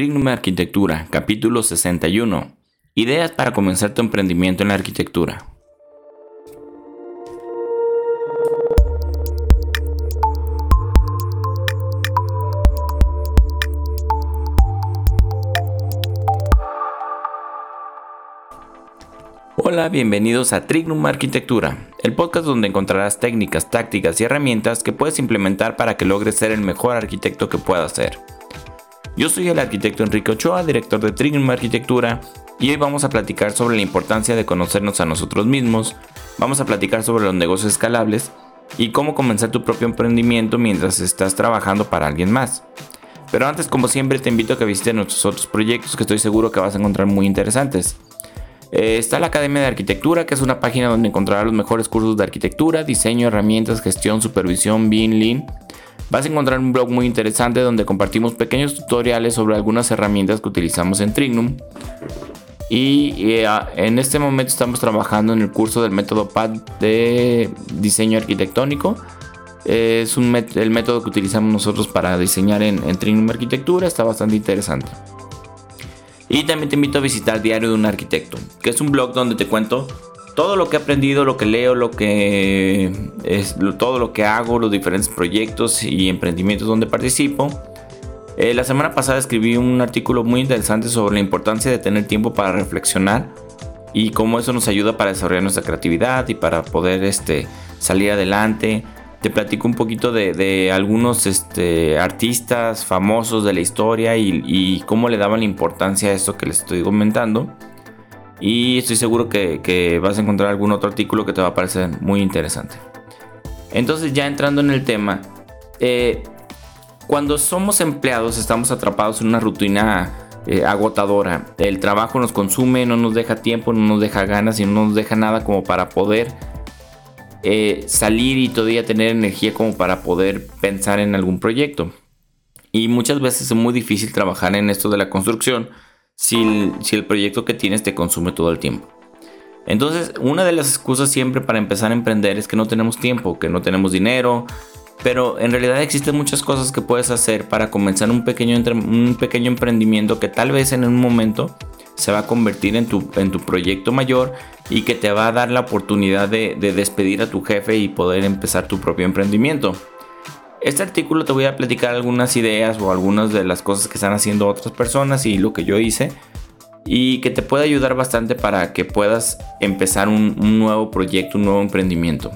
Trignum Arquitectura, capítulo 61. Ideas para comenzar tu emprendimiento en la arquitectura. Hola, bienvenidos a Trignum Arquitectura, el podcast donde encontrarás técnicas, tácticas y herramientas que puedes implementar para que logres ser el mejor arquitecto que puedas ser. Yo soy el arquitecto Enrique Ochoa, director de Trignum Arquitectura, y hoy vamos a platicar sobre la importancia de conocernos a nosotros mismos, vamos a platicar sobre los negocios escalables y cómo comenzar tu propio emprendimiento mientras estás trabajando para alguien más. Pero antes, como siempre, te invito a que visites nuestros otros proyectos que estoy seguro que vas a encontrar muy interesantes. Eh, está la Academia de Arquitectura, que es una página donde encontrarás los mejores cursos de arquitectura, diseño, herramientas, gestión, supervisión, BIM, Lean Vas a encontrar un blog muy interesante donde compartimos pequeños tutoriales sobre algunas herramientas que utilizamos en Trignum. Y ah, en este momento estamos trabajando en el curso del método PAD de diseño arquitectónico. Es el método que utilizamos nosotros para diseñar en, en Trignum Arquitectura. Está bastante interesante. Y también te invito a visitar Diario de un Arquitecto, que es un blog donde te cuento todo lo que he aprendido, lo que leo, lo que es, todo lo que hago, los diferentes proyectos y emprendimientos donde participo. Eh, la semana pasada escribí un artículo muy interesante sobre la importancia de tener tiempo para reflexionar y cómo eso nos ayuda para desarrollar nuestra creatividad y para poder este, salir adelante. Te platico un poquito de, algunos este, artistas famosos de la historia y, cómo le daban importancia a esto que les estoy comentando. Y estoy seguro que, vas a encontrar algún otro artículo que te va a parecer muy interesante. Entonces ya entrando en el tema, eh, cuando somos empleados estamos atrapados en una rutina eh, agotadora. El trabajo nos consume, no nos deja tiempo, no nos deja ganas y no nos deja nada como para poder eh, salir y todavía tener energía como para poder pensar en algún proyecto. Y muchas veces es muy difícil trabajar en esto de la construcción si el, proyecto que tienes te consume todo el tiempo. Entonces, una de las excusas siempre para empezar a emprender es que no tenemos tiempo, que no tenemos dinero, pero en realidad existen muchas cosas que puedes hacer para comenzar un pequeño, un pequeño emprendimiento que tal vez en un momento se va a convertir en tu, en tu proyecto mayor y que te va a dar la oportunidad de despedir a tu jefe y poder empezar tu propio emprendimiento. Este artículo te voy a platicar algunas ideas o algunas de las cosas que están haciendo otras personas y lo que yo hice y que te puede ayudar bastante para que puedas empezar un, nuevo proyecto, un nuevo emprendimiento.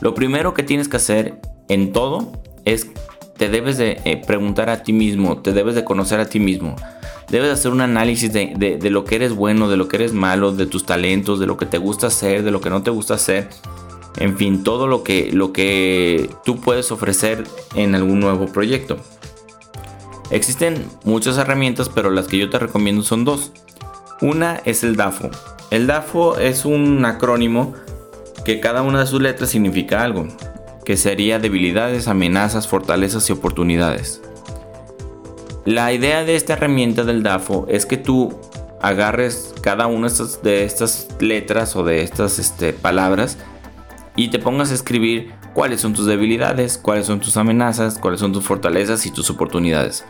Lo primero que tienes que hacer en todo es te debes de eh, preguntar a ti mismo, te debes de conocer a ti mismo. Debes hacer un análisis de, de, lo que eres bueno, de lo que eres malo, de tus talentos, de lo que te gusta hacer, de lo que no te gusta hacer en fin, todo lo que, lo que tú puedes ofrecer en algún nuevo proyecto. Existen muchas herramientas, pero las que yo te recomiendo son dos. Una es el DAFO. El DAFO es un acrónimo que cada una de sus letras significa algo, que sería debilidades, amenazas, fortalezas y oportunidades. La idea de esta herramienta del DAFO es que tú agarres cada una de estas, letras o de estas este, palabras y te pongas a escribir cuáles son tus debilidades, cuáles son tus amenazas, cuáles son tus fortalezas y tus oportunidades.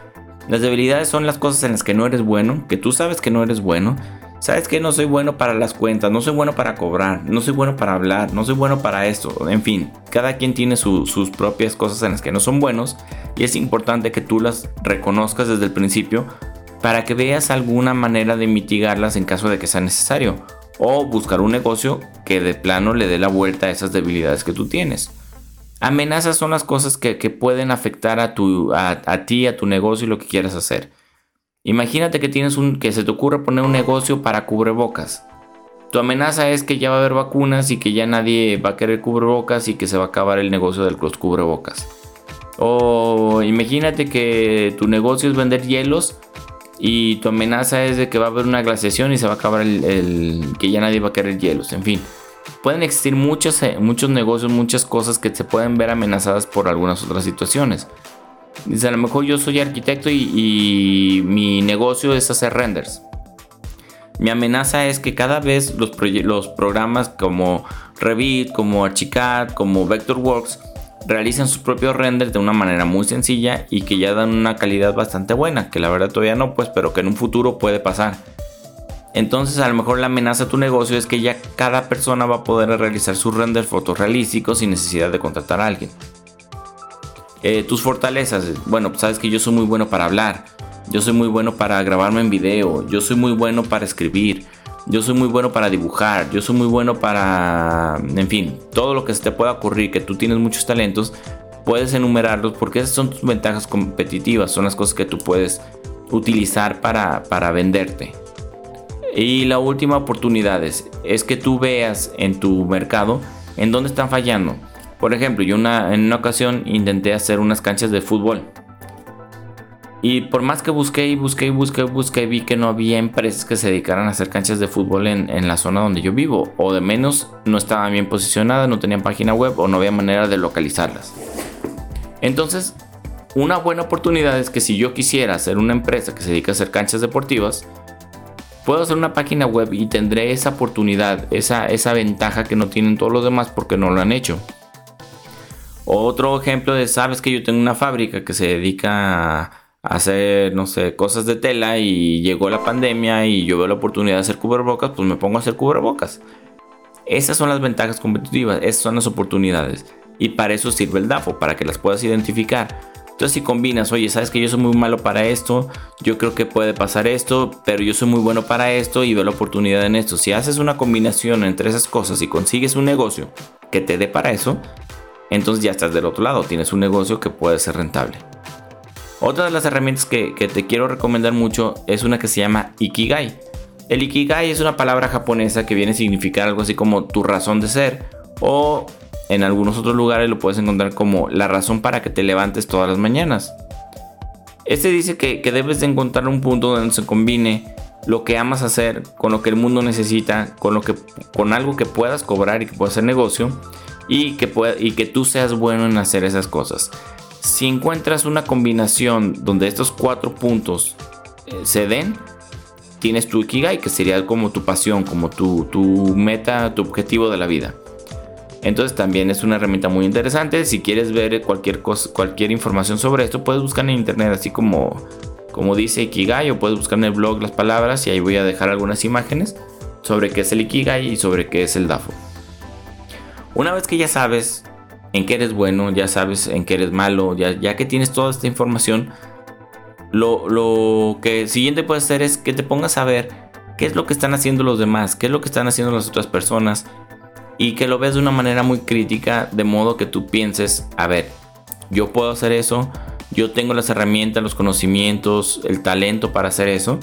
Las debilidades son las cosas en las que no eres bueno, que tú sabes que no eres bueno. Sabes que no soy bueno para las cuentas, no soy bueno para cobrar, no soy bueno para hablar, no soy bueno para esto. En fin, cada quien tiene sus propias cosas en las que no son buenos y es importante que tú las reconozcas desde el principio para que veas alguna manera de mitigarlas en caso de que sea necesario o buscar un negocio que de plano le dé la vuelta a esas debilidades que tú tienes. Amenazas son las cosas que, pueden afectar a, tu, a, ti, a tu negocio y lo que quieras hacer. Imagínate que tienes un que se te ocurre poner un negocio para cubrebocas. Tu amenaza es que ya va a haber vacunas y que ya nadie va a querer cubrebocas y que se va a acabar el negocio de los cubrebocas. O imagínate que tu negocio es vender hielos y tu amenaza es de que va a haber una glaciación y se va a acabar el, que ya nadie va a querer hielos. En fin, pueden existir muchos, eh, muchos negocios, muchas cosas que se pueden ver amenazadas por algunas otras situaciones. Dice, a lo mejor yo soy arquitecto y, mi negocio es hacer renders. Mi amenaza es que cada vez los, programas como Revit, como Archicad, como Vectorworks realizan sus propios renders de una manera muy sencilla y que ya dan una calidad bastante buena, que la verdad todavía no, pues, pero que en un futuro puede pasar. Entonces a lo mejor la amenaza a tu negocio es que ya cada persona va a poder realizar sus renders fotorrealísticos sin necesidad de contratar a alguien. Eh, tus fortalezas, bueno, pues sabes que yo soy muy bueno para hablar, yo soy muy bueno para grabarme en video, yo soy muy bueno para escribir, yo soy muy bueno para dibujar, yo soy muy bueno para, en fin, todo lo que se te pueda ocurrir, que tú tienes muchos talentos, puedes enumerarlos porque esas son tus ventajas competitivas, son las cosas que tú puedes utilizar para, para venderte. Y la última oportunidad es, es que tú veas en tu mercado en dónde están fallando. Por ejemplo, yo en una ocasión intenté hacer unas canchas de fútbol. Y por más que busqué y busqué y busqué y busqué, vi que no había empresas que se dedicaran a hacer canchas de fútbol en, en, la zona donde yo vivo. O de menos no estaban bien posicionadas, no tenían página web o no había manera de localizarlas. Entonces, una buena oportunidad es que si yo quisiera hacer una empresa que se dedica a hacer canchas deportivas, puedo hacer una página web y tendré esa oportunidad, esa, esa ventaja que no tienen todos los demás porque no lo han hecho. Otro ejemplo de, sabes que yo tengo una fábrica que se dedica a hacer, no sé, cosas de tela y llegó la pandemia y yo veo la oportunidad de hacer cubrebocas, pues me pongo a hacer cubrebocas. Esas son las ventajas competitivas, esas son las oportunidades. Y para eso sirve el DAFO, para que las puedas identificar. Entonces si combinas, oye, sabes que yo soy muy malo para esto, yo creo que puede pasar esto, pero yo soy muy bueno para esto y veo la oportunidad en esto. Si haces una combinación entre esas cosas y consigues un negocio que te dé para eso, entonces ya estás del otro lado, tienes un negocio que puede ser rentable. Otra de las herramientas que, te quiero recomendar mucho es una que se llama Ikigai. El Ikigai es una palabra japonesa que viene a significar algo así como tu razón de ser o en algunos otros lugares lo puedes encontrar como la razón para que te levantes todas las mañanas. Este dice que, debes de encontrar un punto donde se combine lo que amas hacer con lo que el mundo necesita, con, lo que, con algo que puedas cobrar y que pueda ser negocio y que, y que tú seas bueno en hacer esas cosas. Si encuentras una combinación donde estos cuatro puntos eh, se den, tienes tu Ikigai, que sería como tu pasión, como tu, tu meta, tu objetivo de la vida. Entonces también es una herramienta muy interesante. Si quieres ver cualquier, cosa, cualquier información sobre esto, puedes buscar en internet así como, como dice Ikigai o puedes buscar en el blog las palabras y ahí voy a dejar algunas imágenes sobre qué es el Ikigai y sobre qué es el DAFO. Una vez que ya sabes en qué eres bueno, ya sabes en qué eres malo, ya, que tienes toda esta información, lo, lo que siguiente puedes hacer es que te pongas a ver qué es lo que están haciendo los demás, qué es lo que están haciendo las otras personas y que lo veas de una manera muy crítica, de modo que tú pienses, a ver, yo puedo hacer eso, yo tengo las herramientas, los conocimientos, el talento para hacer eso.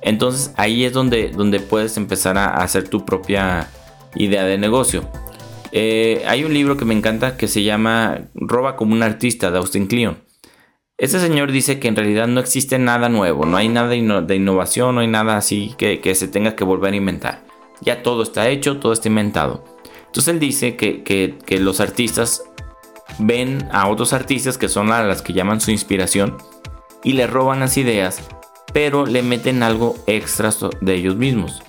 Entonces ahí es donde, donde puedes empezar a hacer tu propia idea de negocio. Eh, hay un libro que me encanta que se llama Roba como un artista de Austin Kleon. Este señor dice que en realidad no existe nada nuevo, no hay nada de innovación, no hay nada así que, se tenga que volver a inventar. Ya todo está hecho, todo está inventado. Entonces él dice que, que los artistas ven a otros artistas que son a las que llaman su inspiración y le roban las ideas, pero le meten algo extra de ellos mismos.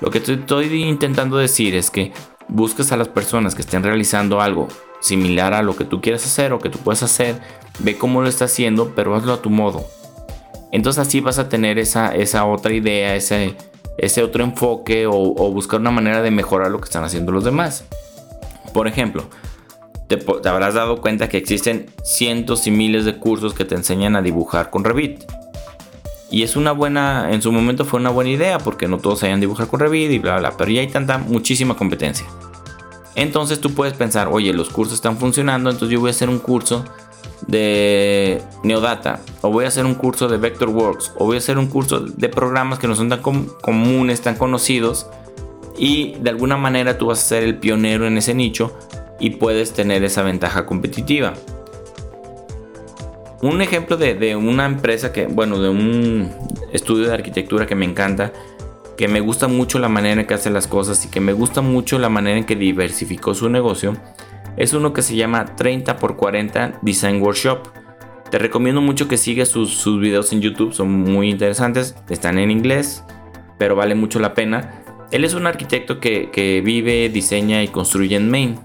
Lo que estoy intentando decir es que busques a las personas que estén realizando algo similar a lo que tú quieres hacer o que tú puedes hacer, ve cómo lo está haciendo, pero hazlo a tu modo. Entonces así vas a tener esa, esa otra idea, ese, ese otro enfoque o, buscar una manera de mejorar lo que están haciendo los demás. Por ejemplo, te, te, habrás dado cuenta que existen cientos y miles de cursos que te enseñan a dibujar con Revit. Y es una buena, en su momento fue una buena idea porque no todos sabían dibujar con Revit y bla, bla, pero ya hay tanta, muchísima competencia. Entonces tú puedes pensar, oye, los cursos están funcionando, entonces yo voy a hacer un curso de Neodata, o voy a hacer un curso de Vectorworks, o voy a hacer un curso de programas que no son tan comunes, tan conocidos, y de alguna manera tú vas a ser el pionero en ese nicho y puedes tener esa ventaja competitiva. Un ejemplo de, una empresa que, bueno, de un estudio de arquitectura que me encanta, que me gusta mucho la manera en que hace las cosas y que me gusta mucho la manera en que diversificó su negocio, es uno que se llama 30x40 Design Workshop. Te recomiendo mucho que sigas sus, videos en YouTube, son muy interesantes, están en inglés, pero vale mucho la pena. Él es un arquitecto que, que vive, diseña y construye en Maine.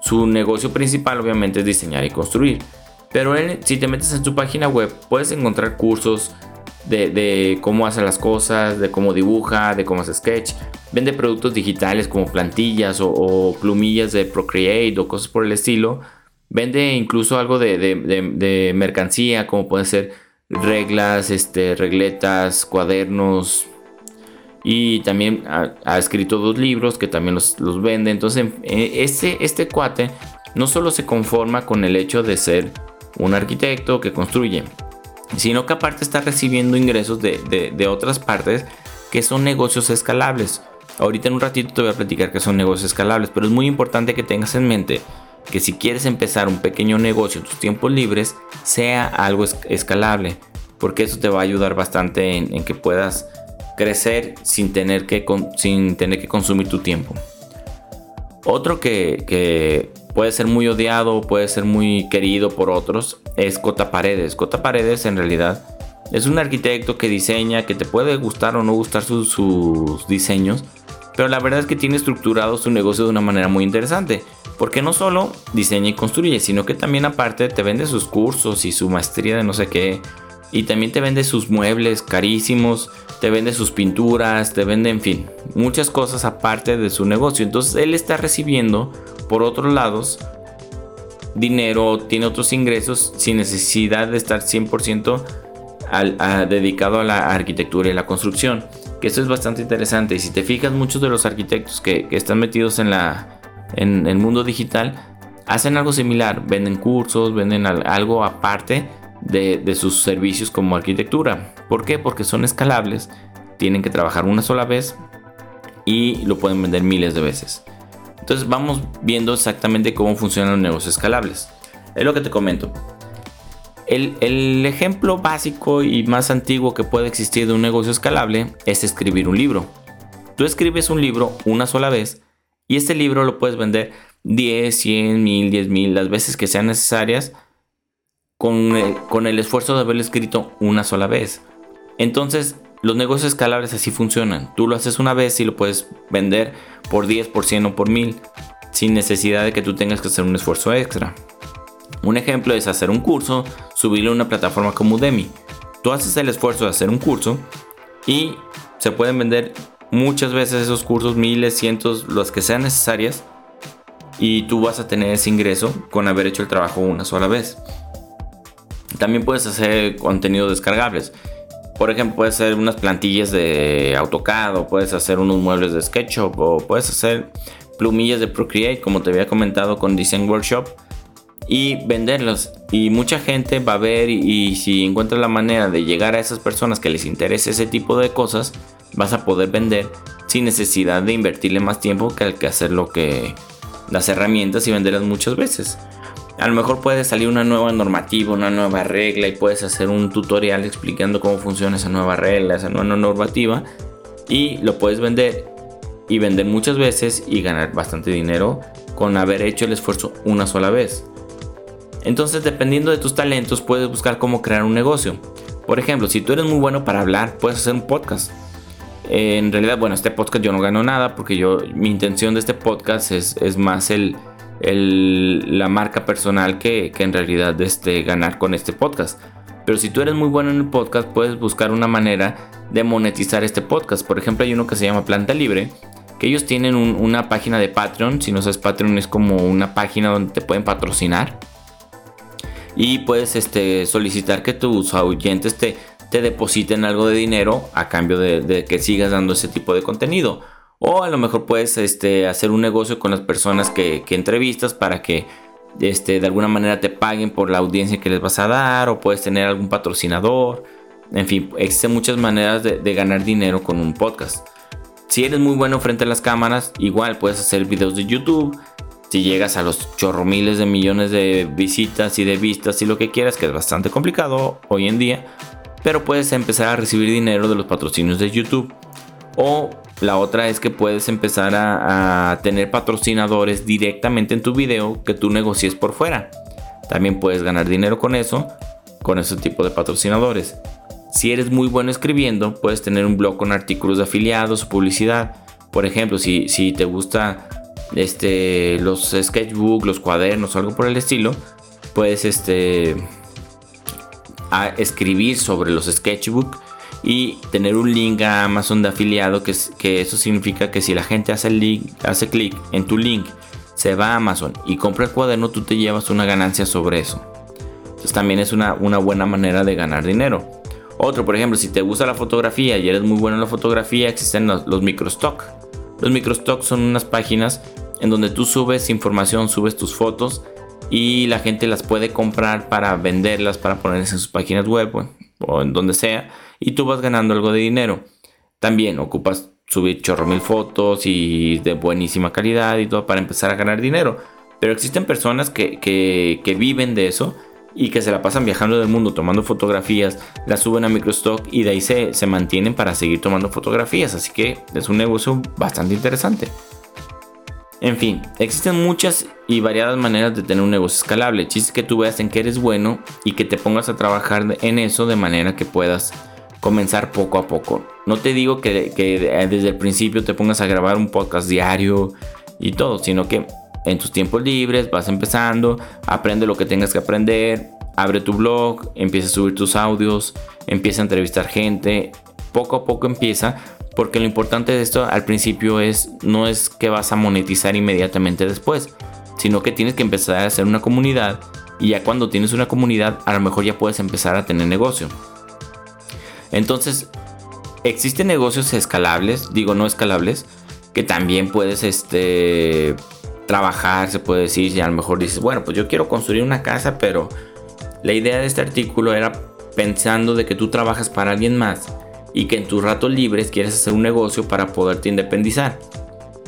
su negocio principal obviamente es diseñar y construir. Pero si te metes en su página web, puedes encontrar cursos de, cómo hace las cosas, de cómo dibuja, de cómo hace sketch. Vende productos digitales como plantillas o, plumillas de Procreate o cosas por el estilo. Vende incluso algo de, mercancía, como pueden ser reglas, este, regletas, cuadernos. Y también ha, escrito dos libros que también los, los vende. Entonces, este, este cuate no solo se conforma con el hecho de ser un arquitecto que construye, sino que aparte está recibiendo ingresos de, otras partes que son negocios escalables. Ahorita en un ratito te voy a platicar que son negocios escalables, pero es muy importante que tengas en mente que si quieres empezar un pequeño negocio en tus tiempos libres, sea algo escalable, porque eso te va a ayudar bastante en, que puedas crecer sin tener que, sin tener que consumir tu tiempo. Otro que, puede ser muy odiado, puede ser muy querido por otros, es Cota Paredes. Cota Paredes en realidad es un arquitecto que diseña, que te puede gustar o no gustar sus, diseños, pero la verdad es que tiene estructurado su negocio de una manera muy interesante. Porque no solo diseña y construye, sino que también aparte te vende sus cursos y su maestría de no sé qué. Y también te vende sus muebles carísimos, te vende sus pinturas, te vende, en fin, muchas cosas aparte de su negocio. Entonces él está recibiendo por otros lados dinero, tiene otros ingresos sin necesidad de estar 100% dedicado a la arquitectura y la construcción. Que eso es bastante interesante. Y si te fijas, muchos de los arquitectos que, están metidos en, la, en el mundo digital hacen algo similar. Venden cursos, venden algo aparte de, sus servicios como arquitectura. ¿Por qué? Porque son escalables, tienen que trabajar una sola vez y lo pueden vender miles de veces. Entonces vamos viendo exactamente cómo funcionan los negocios escalables. Es lo que te comento. El, ejemplo básico y más antiguo que puede existir de un negocio escalable es escribir un libro. Tú escribes un libro una sola vez y este libro lo puedes vender 10, 100, 1000, 10 mil, las veces que sean necesarias con el, esfuerzo de haberlo escrito una sola vez. Entonces, los negocios escalables así funcionan. Tú lo haces una vez y lo puedes vender por 10, por 100 o por 1000 sin necesidad de que tú tengas que hacer un esfuerzo extra. Un ejemplo es hacer un curso, subirlo a una plataforma como Udemy. Tú haces el esfuerzo de hacer un curso y se pueden vender muchas veces esos cursos, miles, cientos, las que sean necesarias. Y tú vas a tener ese ingreso con haber hecho el trabajo una sola vez. También puedes hacer contenido descargables. Por ejemplo, puedes hacer unas plantillas de AutoCAD o puedes hacer unos muebles de SketchUp o puedes hacer plumillas de Procreate como te había comentado con Design Workshop y venderlos. Y mucha gente va a ver y, si encuentras la manera de llegar a esas personas que les interese ese tipo de cosas, vas a poder vender sin necesidad de invertirle más tiempo que al que hacer lo que las herramientas y venderlas muchas veces. A lo mejor puede salir una nueva normativa, una nueva regla y puedes hacer un tutorial explicando cómo funciona esa nueva regla, esa nueva normativa y lo puedes vender y vender muchas veces y ganar bastante dinero con haber hecho el esfuerzo una sola vez. Entonces, dependiendo de tus talentos, puedes buscar cómo crear un negocio. Por ejemplo, si tú eres muy bueno para hablar, puedes hacer un podcast. En realidad, bueno, este podcast yo no gano nada porque yo mi intención de este podcast es, es más el, la marca personal que, en realidad este, ganar con este podcast. Pero si tú eres muy bueno en el podcast, puedes buscar una manera de monetizar este podcast. Por ejemplo, hay uno que se llama Planta Libre, que ellos tienen una página de Patreon. Si no sabes, Patreon es como una página donde te pueden patrocinar. Y puedes este, solicitar que tus oyentes te, te depositen algo de dinero a cambio de, de que sigas dando ese tipo de contenido. O a lo mejor puedes este, hacer un negocio con las personas que, entrevistas para que este, de alguna manera te paguen por la audiencia que les vas a dar. O puedes tener algún patrocinador. En fin, existen muchas maneras de, ganar dinero con un podcast. Si eres muy bueno frente a las cámaras, igual puedes hacer videos de YouTube. Si llegas a los chorro miles de millones de visitas y de vistas y lo que quieras, que es bastante complicado hoy en día, pero puedes empezar a recibir dinero de los patrocinios de YouTube. O la otra es que puedes empezar a, tener patrocinadores directamente en tu video que tú negocies por fuera. También puedes ganar dinero con eso, con ese tipo de patrocinadores. Si eres muy bueno escribiendo, puedes tener un blog con artículos de afiliados o publicidad. Por ejemplo, si, te gusta este, los sketchbook, los cuadernos, algo por el estilo, puedes este, a escribir sobre los sketchbook y tener un link a Amazon de afiliado, que, que eso significa que si la gente hace, hace clic en tu link, se va a Amazon y compra el cuaderno, tú te llevas una ganancia sobre eso. Entonces también es una, una buena manera de ganar dinero. Otro, por ejemplo, si te gusta la fotografía y eres muy bueno en la fotografía, existen los, los microstock. Los microstock son unas páginas en donde tú subes información, subes tus fotos y la gente las puede comprar para venderlas, para ponerlas en sus páginas web o en donde sea y tú vas ganando algo de dinero. También ocupas subir chorro mil fotos y de buenísima calidad y todo para empezar a ganar dinero. Pero existen personas que, que, viven de eso y que se la pasan viajando del mundo tomando fotografías, las suben a Microstock y de ahí se, se mantienen para seguir tomando fotografías. Así que es un negocio bastante interesante. En fin, existen muchas y variadas maneras de tener un negocio escalable. chiste que tú veas en qué eres bueno y que te pongas a trabajar en eso de manera que puedas comenzar poco a poco. No te digo que, desde el principio te pongas a grabar un podcast diario y todo, sino que en tus tiempos libres vas empezando, aprende lo que tengas que aprender, abre tu blog, empieza a subir tus audios, empieza a entrevistar gente, poco a poco empieza porque lo importante de esto al principio es no es que vas a monetizar inmediatamente después, sino que tienes que empezar a hacer una comunidad y ya cuando tienes una comunidad a lo mejor ya puedes empezar a tener negocio. Entonces, existen negocios escalables, digo no escalables, que también puedes este trabajar, se puede decir, y a lo mejor dices, bueno, pues yo quiero construir una casa, pero la idea de este artículo era pensando de que tú trabajas para alguien más y que en tus ratos libres quieres hacer un negocio para poderte independizar.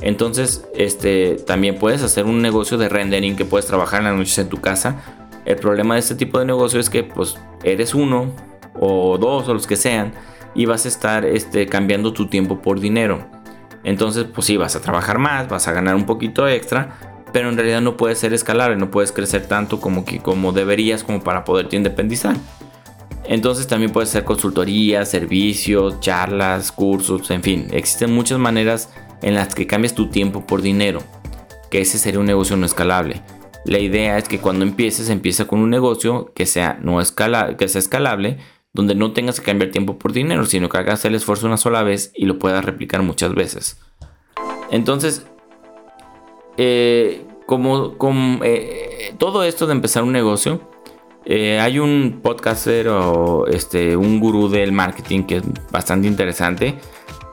Entonces, este, también puedes hacer un negocio de rendering que puedes trabajar en las noches en tu casa. El problema de este tipo de negocio es que pues eres uno o dos o los que sean y vas a estar este, cambiando tu tiempo por dinero. Entonces, pues sí, vas a trabajar más, vas a ganar un poquito extra, pero en realidad no puedes ser escalable, no puedes crecer tanto como, que, como deberías como para poderte independizar. Entonces también puede ser consultoría, servicios, charlas, cursos, en fin, existen muchas maneras en las que cambias tu tiempo por dinero, que ese sería un negocio no escalable. La idea es que cuando empieces, empieza con un negocio que sea, no escala, que sea escalable, donde no tengas que cambiar tiempo por dinero, sino que hagas el esfuerzo una sola vez y lo puedas replicar muchas veces. Entonces, eh, como, eh, todo esto de empezar un negocio, eh, hay un podcaster o este, un gurú del marketing que es bastante interesante,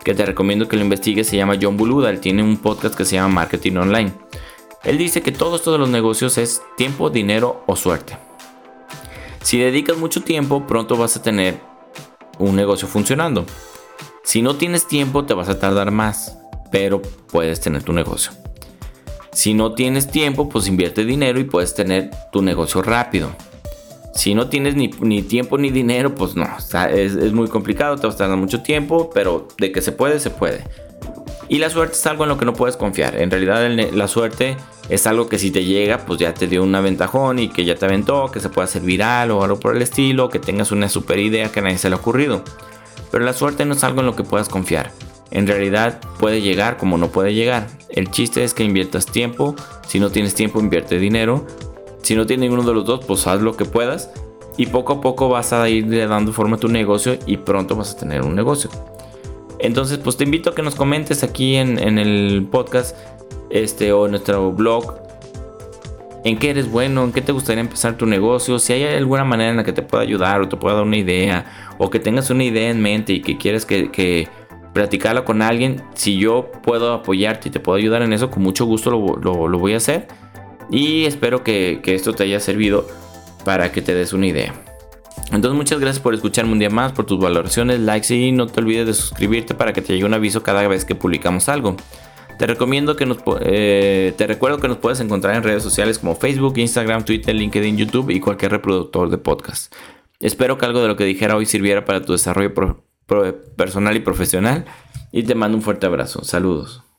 que te recomiendo que lo investigues, se llama John Buluda, él tiene un podcast que se llama Marketing Online. Él dice que todo esto de los negocios es tiempo, dinero o suerte. Si dedicas mucho tiempo, pronto vas a tener un negocio funcionando. Si no tienes tiempo, te vas a tardar más, pero puedes tener tu negocio. Si no tienes tiempo, pues invierte dinero y puedes tener tu negocio rápido. Si no tienes ni, tiempo ni dinero, pues no, es, muy complicado, te vas a tardar mucho tiempo, pero de que se puede, se puede. Y la suerte es algo en lo que no puedes confiar. En realidad la suerte es algo que si te llega, pues ya te dio un aventajón y que ya te aventó, que se pueda hacer viral o algo por el estilo, que tengas una super idea que a nadie se le ha ocurrido. Pero la suerte no es algo en lo que puedas confiar. En realidad puede llegar como no puede llegar. El chiste es que inviertas tiempo. Si no tienes tiempo, invierte dinero. Si no tienes ninguno de los dos, pues haz lo que puedas y poco a poco vas a ir dando forma a tu negocio y pronto vas a tener un negocio. Entonces, pues te invito a que nos comentes aquí en, el podcast este, o en nuestro blog en qué eres bueno, en qué te gustaría empezar tu negocio, si hay alguna manera en la que te pueda ayudar o te pueda dar una idea o que tengas una idea en mente y que quieres que, que platicarla con alguien, si yo puedo apoyarte y te puedo ayudar en eso, con mucho gusto lo, lo voy a hacer. Y espero que, esto te haya servido para que te des una idea. Entonces muchas gracias por escucharme un día más, por tus valoraciones, likes y no te olvides de suscribirte para que te llegue un aviso cada vez que publicamos algo. Te recomiendo que nos eh, te recuerdo que nos puedes encontrar en redes sociales como Facebook, Instagram, Twitter, LinkedIn, YouTube y cualquier reproductor de podcast. Espero que algo de lo que dijera hoy sirviera para tu desarrollo personal y profesional y te mando un fuerte abrazo. Saludos.